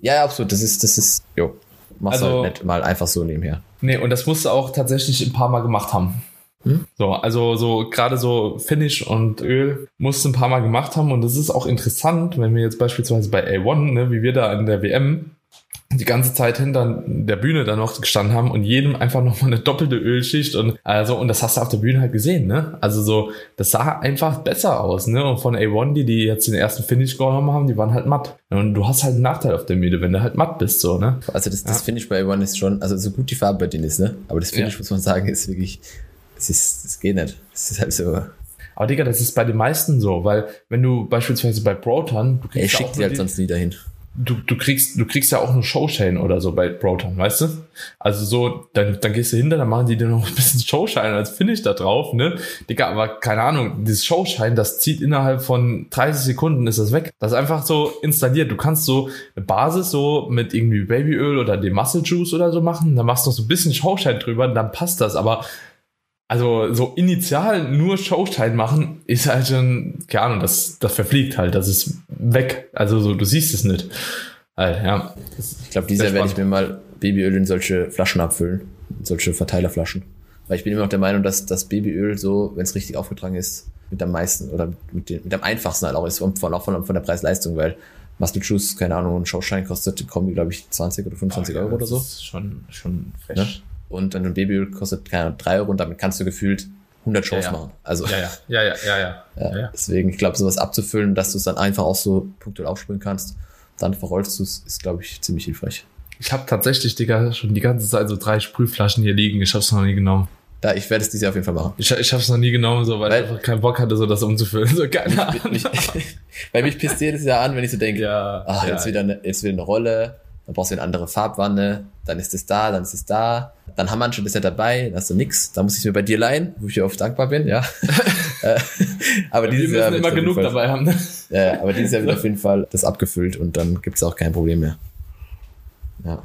Ja, absolut, das ist, das ist, jo, machst also, halt nicht mal einfach so nebenher. Nee, und das musst du auch tatsächlich ein paar Mal gemacht haben. Hm? So, also so gerade so Finish und Öl musst du ein paar Mal gemacht haben und das ist auch interessant, wenn wir jetzt beispielsweise bei A1, ne, wie wir da in der WM die ganze Zeit hinter der Bühne da noch gestanden haben und jedem einfach nochmal eine doppelte Ölschicht und also und das hast du auf der Bühne halt gesehen, ne? Also so, das sah einfach besser aus, ne? Und von A1, die die jetzt den ersten Finish genommen haben, die waren halt matt. Und du hast halt einen Nachteil auf der Müde, wenn du halt matt bist, so, ne? Also das, das ja. Finish bei A1 ist schon, also so gut die Farbe bei denen ist, ne? Aber das Finish, ja. muss man sagen, ist wirklich das, ist, das geht nicht. Das ist halt so. Aber Digga, das ist bei den meisten so, weil wenn du beispielsweise bei Proton, du kriegst ja schickt die halt sonst nie dahin. Du, du kriegst, du kriegst ja auch eine Showshine oder so bei Proton, weißt du? Also so, dann, dann gehst du hinter, dann machen die dir noch ein bisschen Showshine als Finish da drauf, ne? Digga, aber keine Ahnung, dieses Showshine, das zieht innerhalb von 30 Sekunden ist das weg. Das ist einfach so installiert. Du kannst so eine Basis so mit irgendwie Babyöl oder dem Muscle Juice oder so machen, dann machst du noch so ein bisschen Showshine drüber, dann passt das, aber also so initial nur Showstein machen, ist halt schon, keine Ahnung, das, das verfliegt halt, das ist weg. Also so, du siehst es nicht. Halt, ja. Ich glaube, dieses Jahr werde ich mir mal Babyöl in solche Flaschen abfüllen, in solche Verteilerflaschen. Weil ich bin immer noch der Meinung, dass das Babyöl so, wenn es richtig aufgetragen ist, mit am meisten oder mit, den, mit am einfachsten halt auch ist, von, auch von, von der Preis-Leistung, weil Muscle Juice, keine Ahnung, ein Showschein kostet, kommen glaube ich, 20 oder 25 ah, ja, Euro oder so. Das ist schon, schon fresh. Ne? Und dann ein Babyöl kostet keine Ahnung, drei Euro und damit kannst du gefühlt 100 Shows ja, ja. machen. Also, ja, ja, ja, ja, ja, ja. ja deswegen, ich glaube, sowas abzufüllen, dass du es dann einfach auch so punktuell aufspringen kannst, dann verrollst du es, ist, glaube ich, ziemlich hilfreich. Ich habe tatsächlich, Digga, schon die ganze Zeit so drei Sprühflaschen hier liegen. Ich habe es noch nie genommen. Ja, ich werde es dieses Jahr auf jeden Fall machen. Ich, ich habe es noch nie genommen, so, weil, weil, ich einfach keinen Bock hatte, so das umzufüllen. So, keine Ahnung. Mich, weil mich pisst jedes Jahr an, wenn ich so denke, ja, ach, jetzt, wieder eine, jetzt wieder eine Rolle, dann brauchst du eine andere Farbwanne, dann ist es da, dann ist es da. Dann haben manche das ja dabei, dann hast du nix. Da muss ich mir bei dir leihen, wo ich dir oft dankbar bin, ja. Äh, aber dieses Wir müssen Jahr immer genug Fall, dabei haben. Ne? Ja, aber dieses Jahr wird auf jeden Fall das abgefüllt und dann gibt's auch kein Problem mehr. Ja.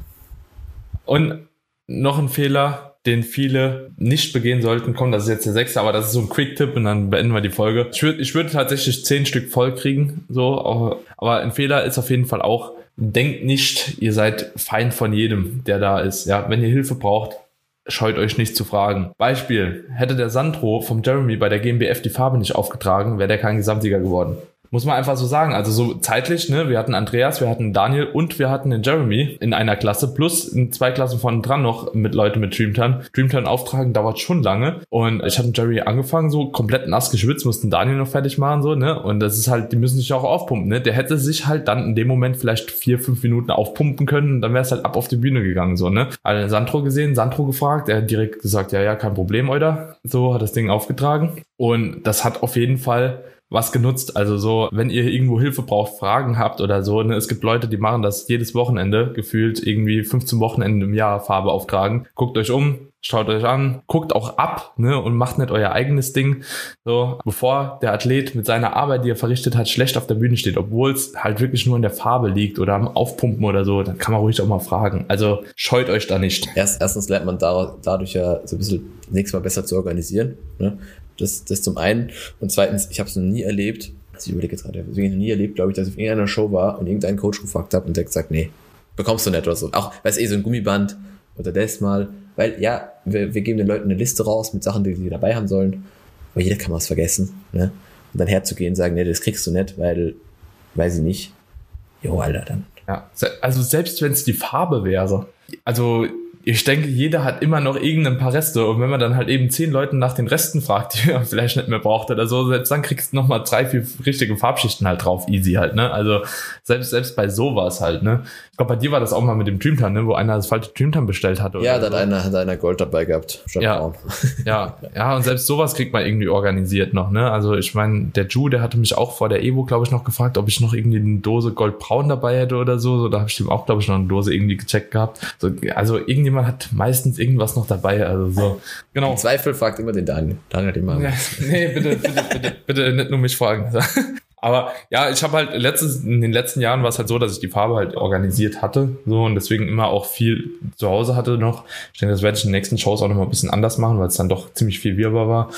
Und noch ein Fehler, den viele nicht begehen sollten. Komm, das ist jetzt der sechste, aber das ist so ein Quick-Tipp und dann beenden wir die Folge. Ich würde ich würde tatsächlich zehn Stück voll kriegen, so, aber ein Fehler ist auf jeden Fall auch, denkt nicht, ihr seid Feind von jedem, der da ist. Ja, wenn ihr Hilfe braucht, scheut euch nicht zu fragen. Beispiel, hätte der Sandro vom Jeremy bei der GmbF die Farbe nicht aufgetragen, wäre der kein Gesamtsieger geworden. Muss man einfach so sagen. Also so zeitlich, ne? Wir hatten Andreas, wir hatten Daniel und wir hatten den Jeremy in einer Klasse plus in zwei Klassen von dran noch mit Leuten mit Dreamturn. Dreamturn auftragen dauert schon lange und ich hatte Jeremy angefangen, so komplett nass geschwitzt, mussten Daniel noch fertig machen, so, ne? Und das ist halt, die müssen sich auch aufpumpen, ne? Der hätte sich halt dann in dem Moment vielleicht vier, fünf Minuten aufpumpen können und dann wäre es halt ab auf die Bühne gegangen, so, ne? Also Sandro gesehen, Sandro gefragt, er hat direkt gesagt, ja, ja, kein Problem, oder? So hat das Ding aufgetragen und das hat auf jeden Fall was genutzt. Also so, wenn ihr irgendwo Hilfe braucht, Fragen habt oder so, ne, es gibt Leute, die machen das jedes Wochenende, gefühlt irgendwie 15 Wochenende im Jahr Farbe auftragen. Guckt euch um, schaut euch an, guckt auch ab, ne, und macht nicht euer eigenes Ding. So, bevor der Athlet mit seiner Arbeit, die er verrichtet hat, schlecht auf der Bühne steht, obwohl es halt wirklich nur in der Farbe liegt oder am Aufpumpen oder so, dann kann man ruhig auch mal fragen. Also scheut euch da nicht. Erst, erstens lernt man dadurch ja so ein bisschen nächstes Mal besser zu organisieren. Ne? Das, das zum einen. Und zweitens, ich habe es noch nie erlebt, also ich überlege jetzt gerade, ich noch nie erlebt, glaube ich, dass ich auf irgendeiner Show war und irgendeinen Coach gefragt habe und der gesagt, nee, bekommst du nicht oder so. Auch, weil es eh so ein Gummiband oder das mal, weil ja, wir, wir geben den Leuten eine Liste raus mit Sachen, die sie dabei haben sollen, aber jeder kann was vergessen, ne? Und dann herzugehen und sagen, nee, das kriegst du nicht, weil, weiß ich nicht. Jo, Alter, dann. Ja, also selbst wenn es die Farbe wäre. Also ich denke, jeder hat immer noch irgendein paar Reste. Und wenn man dann halt eben zehn Leuten nach den Resten fragt, die man vielleicht nicht mehr braucht oder so, selbst dann kriegst du nochmal drei, vier richtige Farbschichten halt drauf. Easy halt, ne? Also selbst, selbst bei sowas halt, ne? Ich glaube, bei dir war das auch mal mit dem Dreamtime, ne? Wo einer das falsche Dreamtime bestellt hat. Oder ja, da hat, einer, hat einer Gold dabei gehabt. Ja, ja, ja, und selbst sowas kriegt man irgendwie organisiert noch, ne? Also ich meine, der Ju, der hatte mich auch vor der Evo, glaube ich, noch gefragt, ob ich noch irgendwie eine Dose Goldbraun dabei hätte oder so. So, da habe ich ihm auch, glaube ich, noch eine Dose irgendwie gecheckt gehabt. So, also irgendjemand hat meistens irgendwas noch dabei. Also so. Genau. Im Zweifel fragt immer den Daniel. Daniel hat immer. Ja, nee, bitte, bitte, bitte, bitte nicht nur mich fragen. Aber ja, ich habe halt letztes, in den letzten Jahren war es halt so, dass ich die Farbe halt organisiert hatte. So und deswegen immer auch viel zu Hause hatte noch. Ich denke, das werde ich in den nächsten Shows auch noch mal ein bisschen anders machen, weil es dann doch ziemlich viel Wirrwarr war.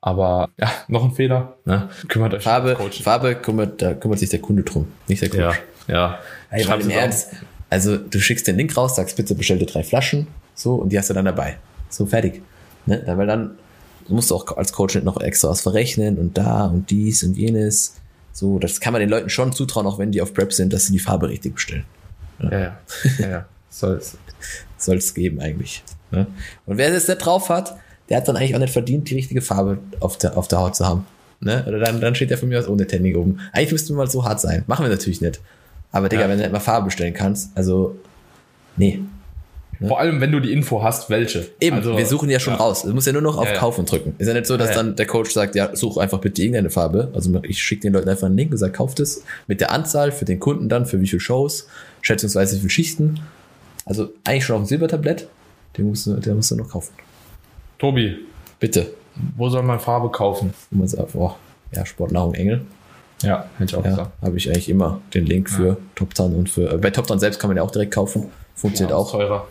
Aber ja, noch ein Fehler. Ne? Kümmert euch Farbe, Farbe kümmert, da kümmert sich der Kunde drum, nicht der Coach. Ja, ja. Hey, im Ernst, also du schickst den Link raus, sagst bitte bestell dir drei Flaschen, so, und die hast du dann dabei. So, fertig. Ne? Weil dann musst du auch als Coach nicht noch extra was verrechnen und da und dies und jenes. So, das kann man den Leuten schon zutrauen, auch wenn die auf Prep sind, dass sie die Farbe richtig bestellen. Ja, ja. ja, ja, ja. Soll es geben eigentlich. Ne? Und wer das da drauf hat, der hat dann eigentlich auch nicht verdient, die richtige Farbe auf der, auf der Haut zu haben. Ne? Oder dann, dann steht der von mir aus ohne Tanning oben. Eigentlich müssten wir mal so hart sein. Machen wir natürlich nicht. Aber Digga, ja. wenn du nicht mal Farbe bestellen kannst, also, nee. Ne? Vor allem, wenn du die Info hast, welche. Eben, also, wir suchen ja schon ja. raus. Du musst ja nur noch auf ja, Kaufen drücken. Ist ja nicht so, dass dann der Coach sagt, ja, such einfach bitte irgendeine Farbe. Also ich schicke den Leuten einfach einen Link und sage, kauft es mit der Anzahl für den Kunden dann, für wie viele Shows, schätzungsweise wie viele Schichten. Also eigentlich schon auf dem Silbertablett. Den musst du, der musst du noch kaufen. Tobi. Bitte. Wo soll man Farbe kaufen? Man sagt, oh, ja, Sportnahrung Engel. Ja, hätte ich auch ja, gesagt. Habe ich eigentlich immer den Link für ja. Top Tan und für. Äh, bei Top Tan selbst kann man ja auch direkt kaufen. Funktioniert ja, auch. Teurer.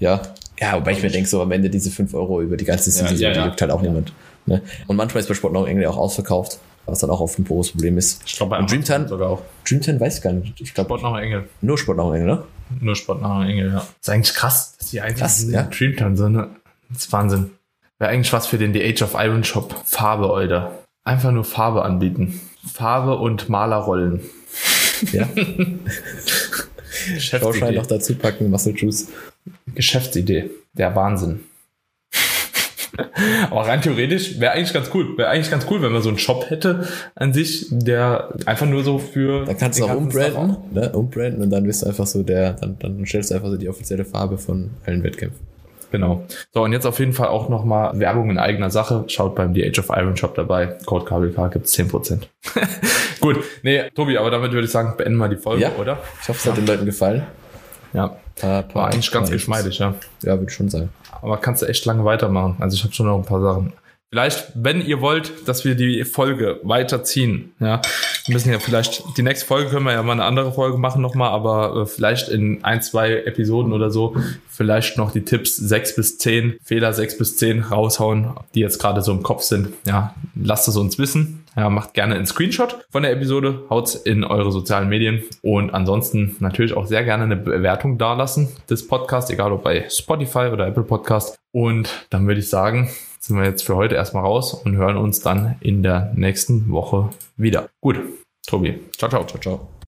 Ja. Ja, wobei ich mir denke, so am Ende diese 5 Euro über die ganze Season, ja, ja, die gibt halt auch niemand. Ne? Und manchmal ist bei Sport noch irgendwie auch ausverkauft, was dann auch oft ein großes Problem ist. Ich glaube, bei und Dreamtime sogar auch. Dreamtime weiß ich gar nicht. Ich glaube, Sport nach Engel. Nur Sport nach Engel, ne? Nur Sport nach Engel, ja. Das ist eigentlich krass, dass die krass, ja. Dreamtime so, ne? Das ist Wahnsinn. Wäre eigentlich was für den The Age of Iron Shop. Farbe, Alter. Einfach nur Farbe anbieten. Farbe und Malerrollen. Ja. Schauschein noch dazu packen, Muscle Juice. Geschäftsidee. Der Wahnsinn. Aber rein theoretisch wäre eigentlich ganz cool. Wäre eigentlich ganz cool, wenn man so einen Shop hätte an sich, der einfach nur so für. Dann kannst du auch umbranden, ne? umbranden und dann bist du einfach so der, dann, dann stellst du einfach so die offizielle Farbe von allen Wettkämpfen. Genau. So, und jetzt auf jeden Fall auch nochmal Werbung in eigener Sache. Schaut beim The Age of Iron Shop dabei. Code KBK gibt's 10%. Gut. Nee, Tobi, aber damit würde ich sagen, beenden wir die Folge, ja. oder? Ich hoffe, es hat den Leuten gefallen. Ja. Paar, War eigentlich ganz geschmeidig, ja. Ja, würde schon sein. Aber kannst du echt lange weitermachen. Also ich habe schon noch ein paar Sachen. Vielleicht, wenn ihr wollt, dass wir die Folge weiterziehen, ja, Wir müssen ja vielleicht, die nächste Folge können wir ja mal eine andere Folge machen nochmal, aber äh, vielleicht in ein, zwei Episoden oder so, vielleicht noch die Tipps sechs bis zehn Fehler sechs bis zehn raushauen, die jetzt gerade so im Kopf sind. Ja, lasst es uns wissen. Ja, macht gerne einen Screenshot von der Episode, haut's in eure sozialen Medien und ansonsten natürlich auch sehr gerne eine Bewertung dalassen des Podcasts, egal ob bei Spotify oder Apple Podcast. Und dann würde ich sagen, sind wir jetzt für heute erstmal raus und hören uns dann in der nächsten Woche wieder. Gut, Tobi. Ciao, ciao. Ciao, ciao.